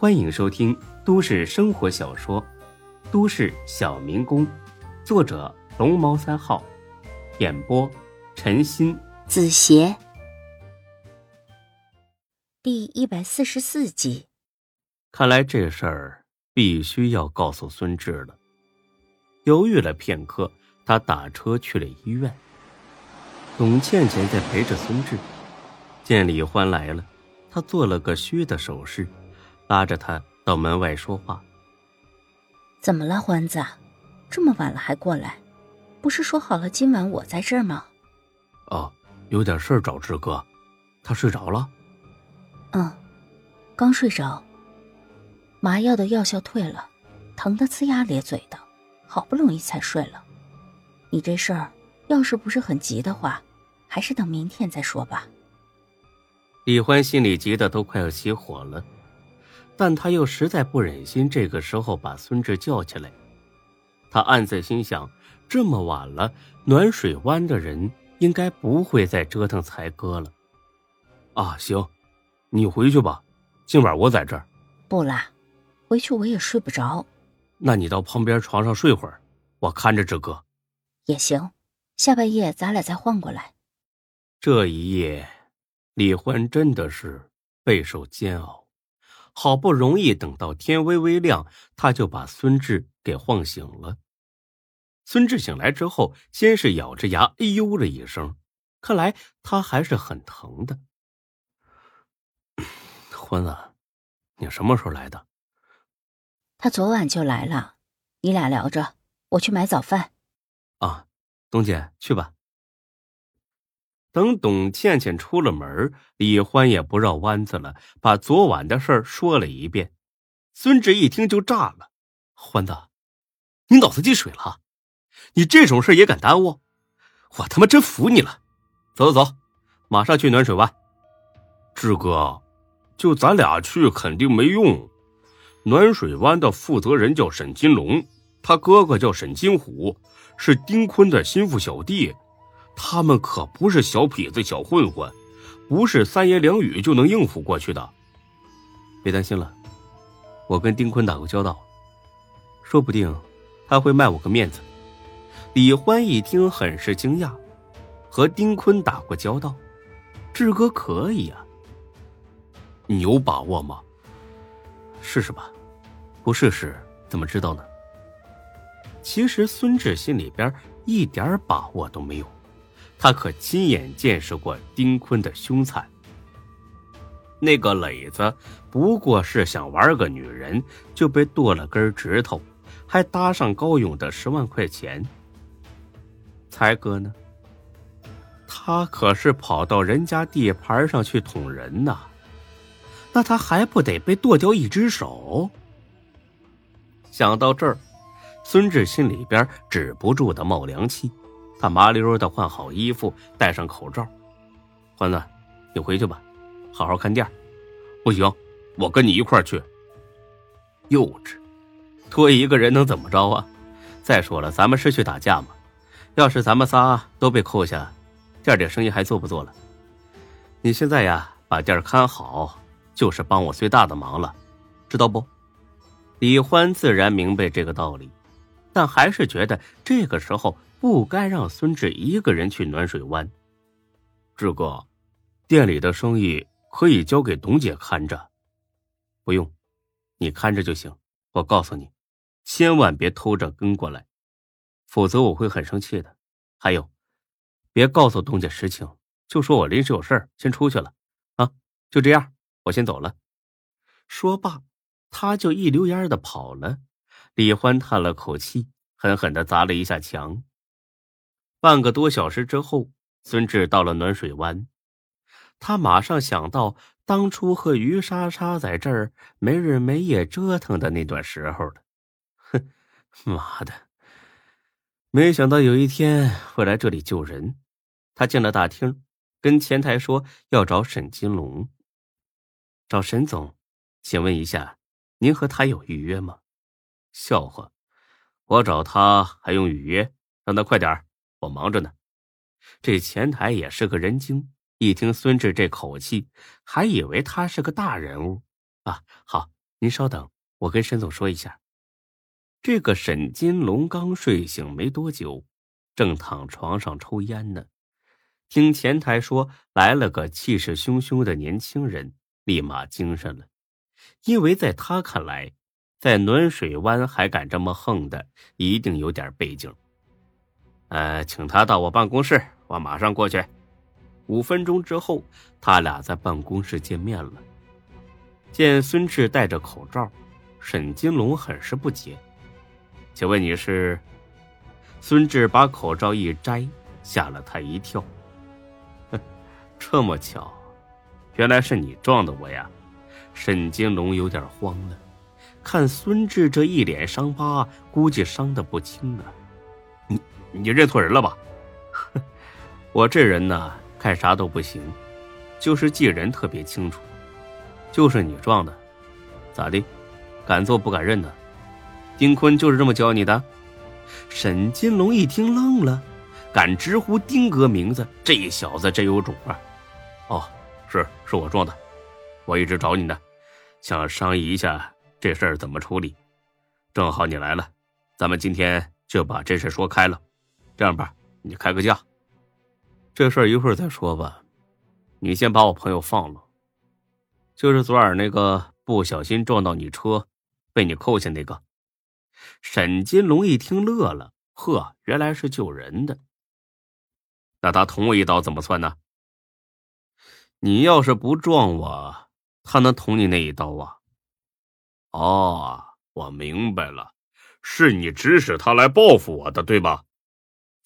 欢迎收听都市生活小说《都市小民工》，作者龙猫三号，演播陈鑫、子邪，第一百四十四集。看来这事儿必须要告诉孙志了。犹豫了片刻，他打车去了医院。董倩倩在陪着孙志，见李欢来了，他做了个虚的手势。拉着他到门外说话。怎么了，欢子？这么晚了还过来？不是说好了今晚我在这儿吗？哦，有点事儿找志哥，他睡着了。嗯，刚睡着。麻药的药效退了，疼得呲牙咧嘴的，好不容易才睡了。你这事儿要是不是很急的话，还是等明天再说吧。李欢心里急得都快要起火了。但他又实在不忍心这个时候把孙志叫起来，他暗自心想：这么晚了，暖水湾的人应该不会再折腾才哥了。啊，行，你回去吧，今晚我在这儿。不啦，回去我也睡不着。那你到旁边床上睡会儿，我看着志哥。也行，下半夜咱俩再换过来。这一夜，李欢真的是备受煎熬。好不容易等到天微微亮，他就把孙志给晃醒了。孙志醒来之后，先是咬着牙“哎呦”了一声，看来他还是很疼的。欢子，你什么时候来的？他昨晚就来了。你俩聊着，我去买早饭。啊，东姐去吧。等董倩倩出了门，李欢也不绕弯子了，把昨晚的事儿说了一遍。孙志一听就炸了：“欢子，你脑子进水了？你这种事也敢耽误？我他妈真服你了！走走走，马上去暖水湾。志哥，就咱俩去肯定没用。暖水湾的负责人叫沈金龙，他哥哥叫沈金虎，是丁坤的心腹小弟。”他们可不是小痞子、小混混，不是三言两语就能应付过去的。别担心了，我跟丁坤打过交道，说不定他会卖我个面子。李欢一听，很是惊讶，和丁坤打过交道，志哥可以啊。你有把握吗？试试吧，不试试怎么知道呢？其实孙志心里边一点把握都没有。他可亲眼见识过丁坤的凶残。那个磊子不过是想玩个女人，就被剁了根指头，还搭上高勇的十万块钱。才哥呢？他可是跑到人家地盘上去捅人呐，那他还不得被剁掉一只手？想到这儿，孙志心里边止不住的冒凉气。他麻溜的换好衣服，戴上口罩。欢子，你回去吧，好好看店。不行，我跟你一块去。幼稚，多一个人能怎么着啊？再说了，咱们是去打架吗？要是咱们仨都被扣下，店里生意还做不做了？你现在呀，把店看好，就是帮我最大的忙了，知道不？李欢自然明白这个道理，但还是觉得这个时候。不该让孙志一个人去暖水湾。志哥，店里的生意可以交给董姐看着，不用，你看着就行。我告诉你，千万别偷着跟过来，否则我会很生气的。还有，别告诉董姐实情，就说我临时有事先出去了。啊，就这样，我先走了。说罢，他就一溜烟的跑了。李欢叹了口气，狠狠的砸了一下墙。半个多小时之后，孙志到了暖水湾。他马上想到当初和于莎莎在这儿没日没夜折腾的那段时候了。哼，妈的！没想到有一天会来这里救人。他进了大厅，跟前台说要找沈金龙。找沈总，请问一下，您和他有预约吗？笑话，我找他还用预约？让他快点儿。我忙着呢，这前台也是个人精，一听孙志这口气，还以为他是个大人物啊。好，您稍等，我跟沈总说一下。这个沈金龙刚睡醒没多久，正躺床上抽烟呢。听前台说来了个气势汹汹的年轻人，立马精神了。因为在他看来，在暖水湾还敢这么横的，一定有点背景。呃，请他到我办公室，我马上过去。五分钟之后，他俩在办公室见面了。见孙志戴着口罩，沈金龙很是不解。请问你是？孙志把口罩一摘，吓了他一跳。这么巧，原来是你撞的我呀！沈金龙有点慌了，看孙志这一脸伤疤，估计伤的不轻啊。你你认错人了吧？我这人呢，看啥都不行，就是记人特别清楚。就是你撞的，咋的？敢做不敢认呢？丁坤就是这么教你的？沈金龙一听愣了，敢直呼丁哥名字，这小子真有种啊！哦，是是我撞的，我一直找你呢，想商议一下这事儿怎么处理。正好你来了，咱们今天就把这事说开了。这样吧，你开个价，这事儿一会儿再说吧。你先把我朋友放了，就是昨晚那个不小心撞到你车，被你扣下那个。沈金龙一听乐了，呵，原来是救人的。那他捅我一刀怎么算呢？你要是不撞我，他能捅你那一刀啊？哦，我明白了，是你指使他来报复我的，对吧？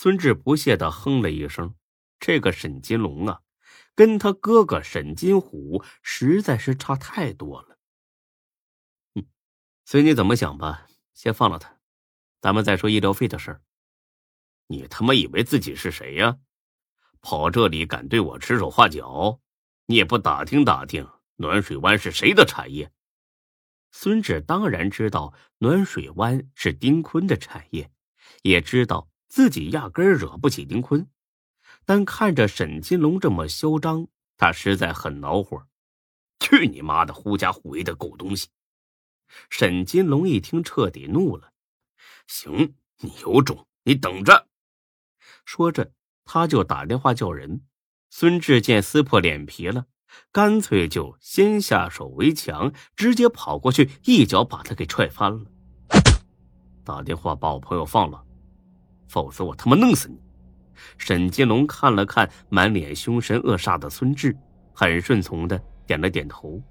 孙志不屑的哼了一声。这个沈金龙啊，跟他哥哥沈金虎实在是差太多了。嗯，随你怎么想吧。先放了他，咱们再说医疗费的事儿。你他妈以为自己是谁呀？跑这里敢对我指手画脚？你也不打听打听暖水湾是谁的产业？孙志当然知道暖水湾是丁坤的产业，也知道自己压根惹不起丁坤，但看着沈金龙这么嚣张，他实在很恼火。去你妈的，狐假虎威的狗东西！沈金龙一听，彻底怒了。行，你有种，你等着！说着，他就打电话叫人。孙志见撕破脸皮了，干脆就先下手为强，直接跑过去，一脚把他给踹翻了。打电话把我朋友放了，否则我他妈弄死你！沈金龙看了看满脸凶神恶煞的孙志，很顺从的点了点头。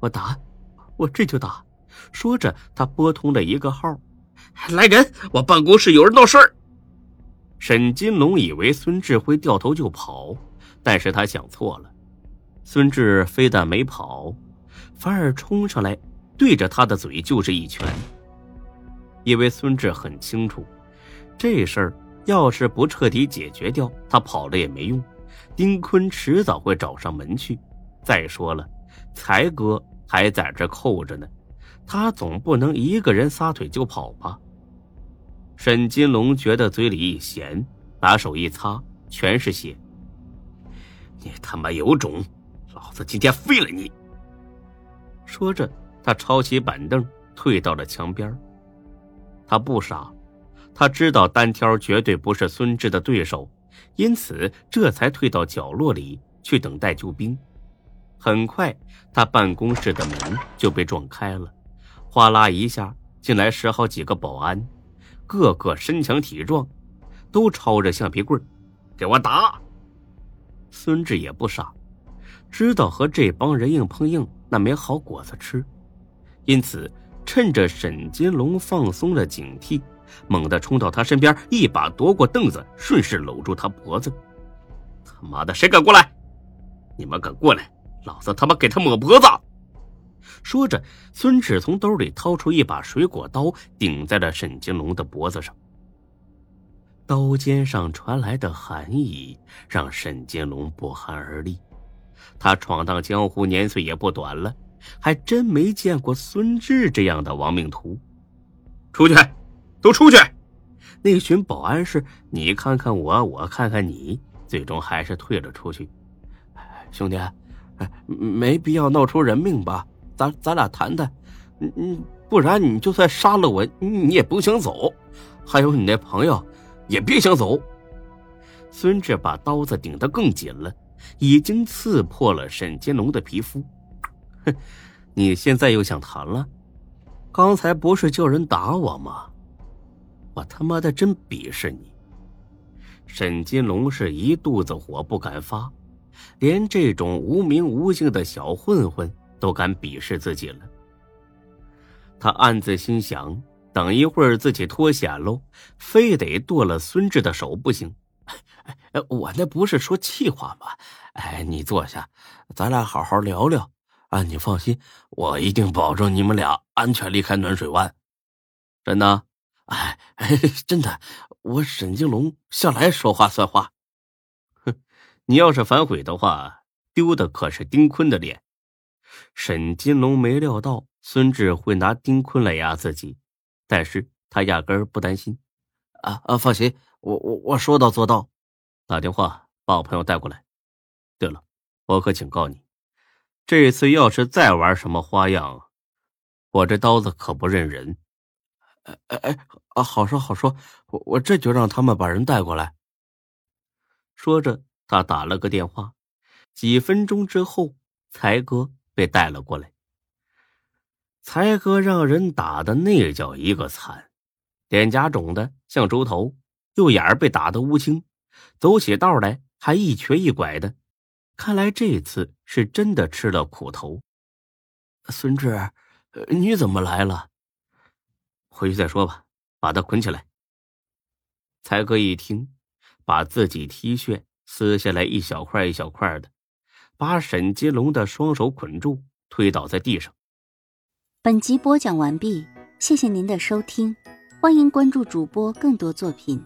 我打。我这就打。说着，他拨通了一个号：“来人，我办公室有人闹事儿。”沈金龙以为孙志会掉头就跑，但是他想错了。孙志非但没跑，反而冲上来，对着他的嘴就是一拳。因为孙志很清楚，这事儿要是不彻底解决掉，他跑了也没用。丁坤迟早会找上门去。再说了，才哥。还在这扣着呢，他总不能一个人撒腿就跑吧？沈金龙觉得嘴里一咸，拿手一擦，全是血。你他妈有种，老子今天废了你！说着，他抄起板凳，退到了墙边。他不傻，他知道单挑绝对不是孙志的对手，因此这才退到角落里去等待救兵。很快，他办公室的门就被撞开了，哗啦一下进来十好几个保安，个个身强体壮，都抄着橡皮棍给我打！孙志也不傻，知道和这帮人硬碰硬那没好果子吃，因此趁着沈金龙放松了警惕，猛地冲到他身边，一把夺过凳子，顺势搂住他脖子。他妈的，谁敢过来？你们敢过来？老子他妈给他抹脖子！说着，孙志从兜里掏出一把水果刀，顶在了沈金龙的脖子上。刀尖上传来的寒意让沈金龙不寒而栗。他闯荡江湖年岁也不短了，还真没见过孙志这样的亡命徒。出去，都出去！那群保安是你看看我，我看看你，最终还是退了出去。兄弟。没必要闹出人命吧？咱咱俩谈谈，嗯嗯，不然你就算杀了我，你也不想走。还有你那朋友，也别想走。孙志把刀子顶得更紧了，已经刺破了沈金龙的皮肤。哼，你现在又想谈了？刚才不是叫人打我吗？我他妈的真鄙视你！沈金龙是一肚子火不敢发，连这种无名无姓的小混混都敢鄙视自己了。他暗自心想：等一会儿自己脱险喽，非得剁了孙志的手不行。我那不是说气话吗？哎，你坐下，咱俩好好聊聊。啊，你放心，我一定保证你们俩安全离开暖水湾。真的？哎哎，真的。我沈金龙向来说话算话。哼，你要是反悔的话，丢的可是丁坤的脸。沈金龙没料到孙志会拿丁坤来压自己，但是他压根儿不担心。啊啊，放心，我我我说到做到。打电话把我朋友带过来。对了，我可警告你，这次要是再玩什么花样，我这刀子可不认人。哎哎，啊，好说好说，我我这就让他们把人带过来。说着，他打了个电话。几分钟之后，才哥被带了过来。才哥让人打的那叫一个惨，脸颊肿的像猪头，右眼被打的乌青。走起道来还一瘸一拐的，看来这次是真的吃了苦头。孙志，你怎么来了？回去再说吧，把他捆起来。才哥一听，把自己 T 恤撕下来一小块一小块的，把沈金龙的双手捆住，推倒在地上。本集播讲完毕，谢谢您的收听，欢迎关注主播更多作品。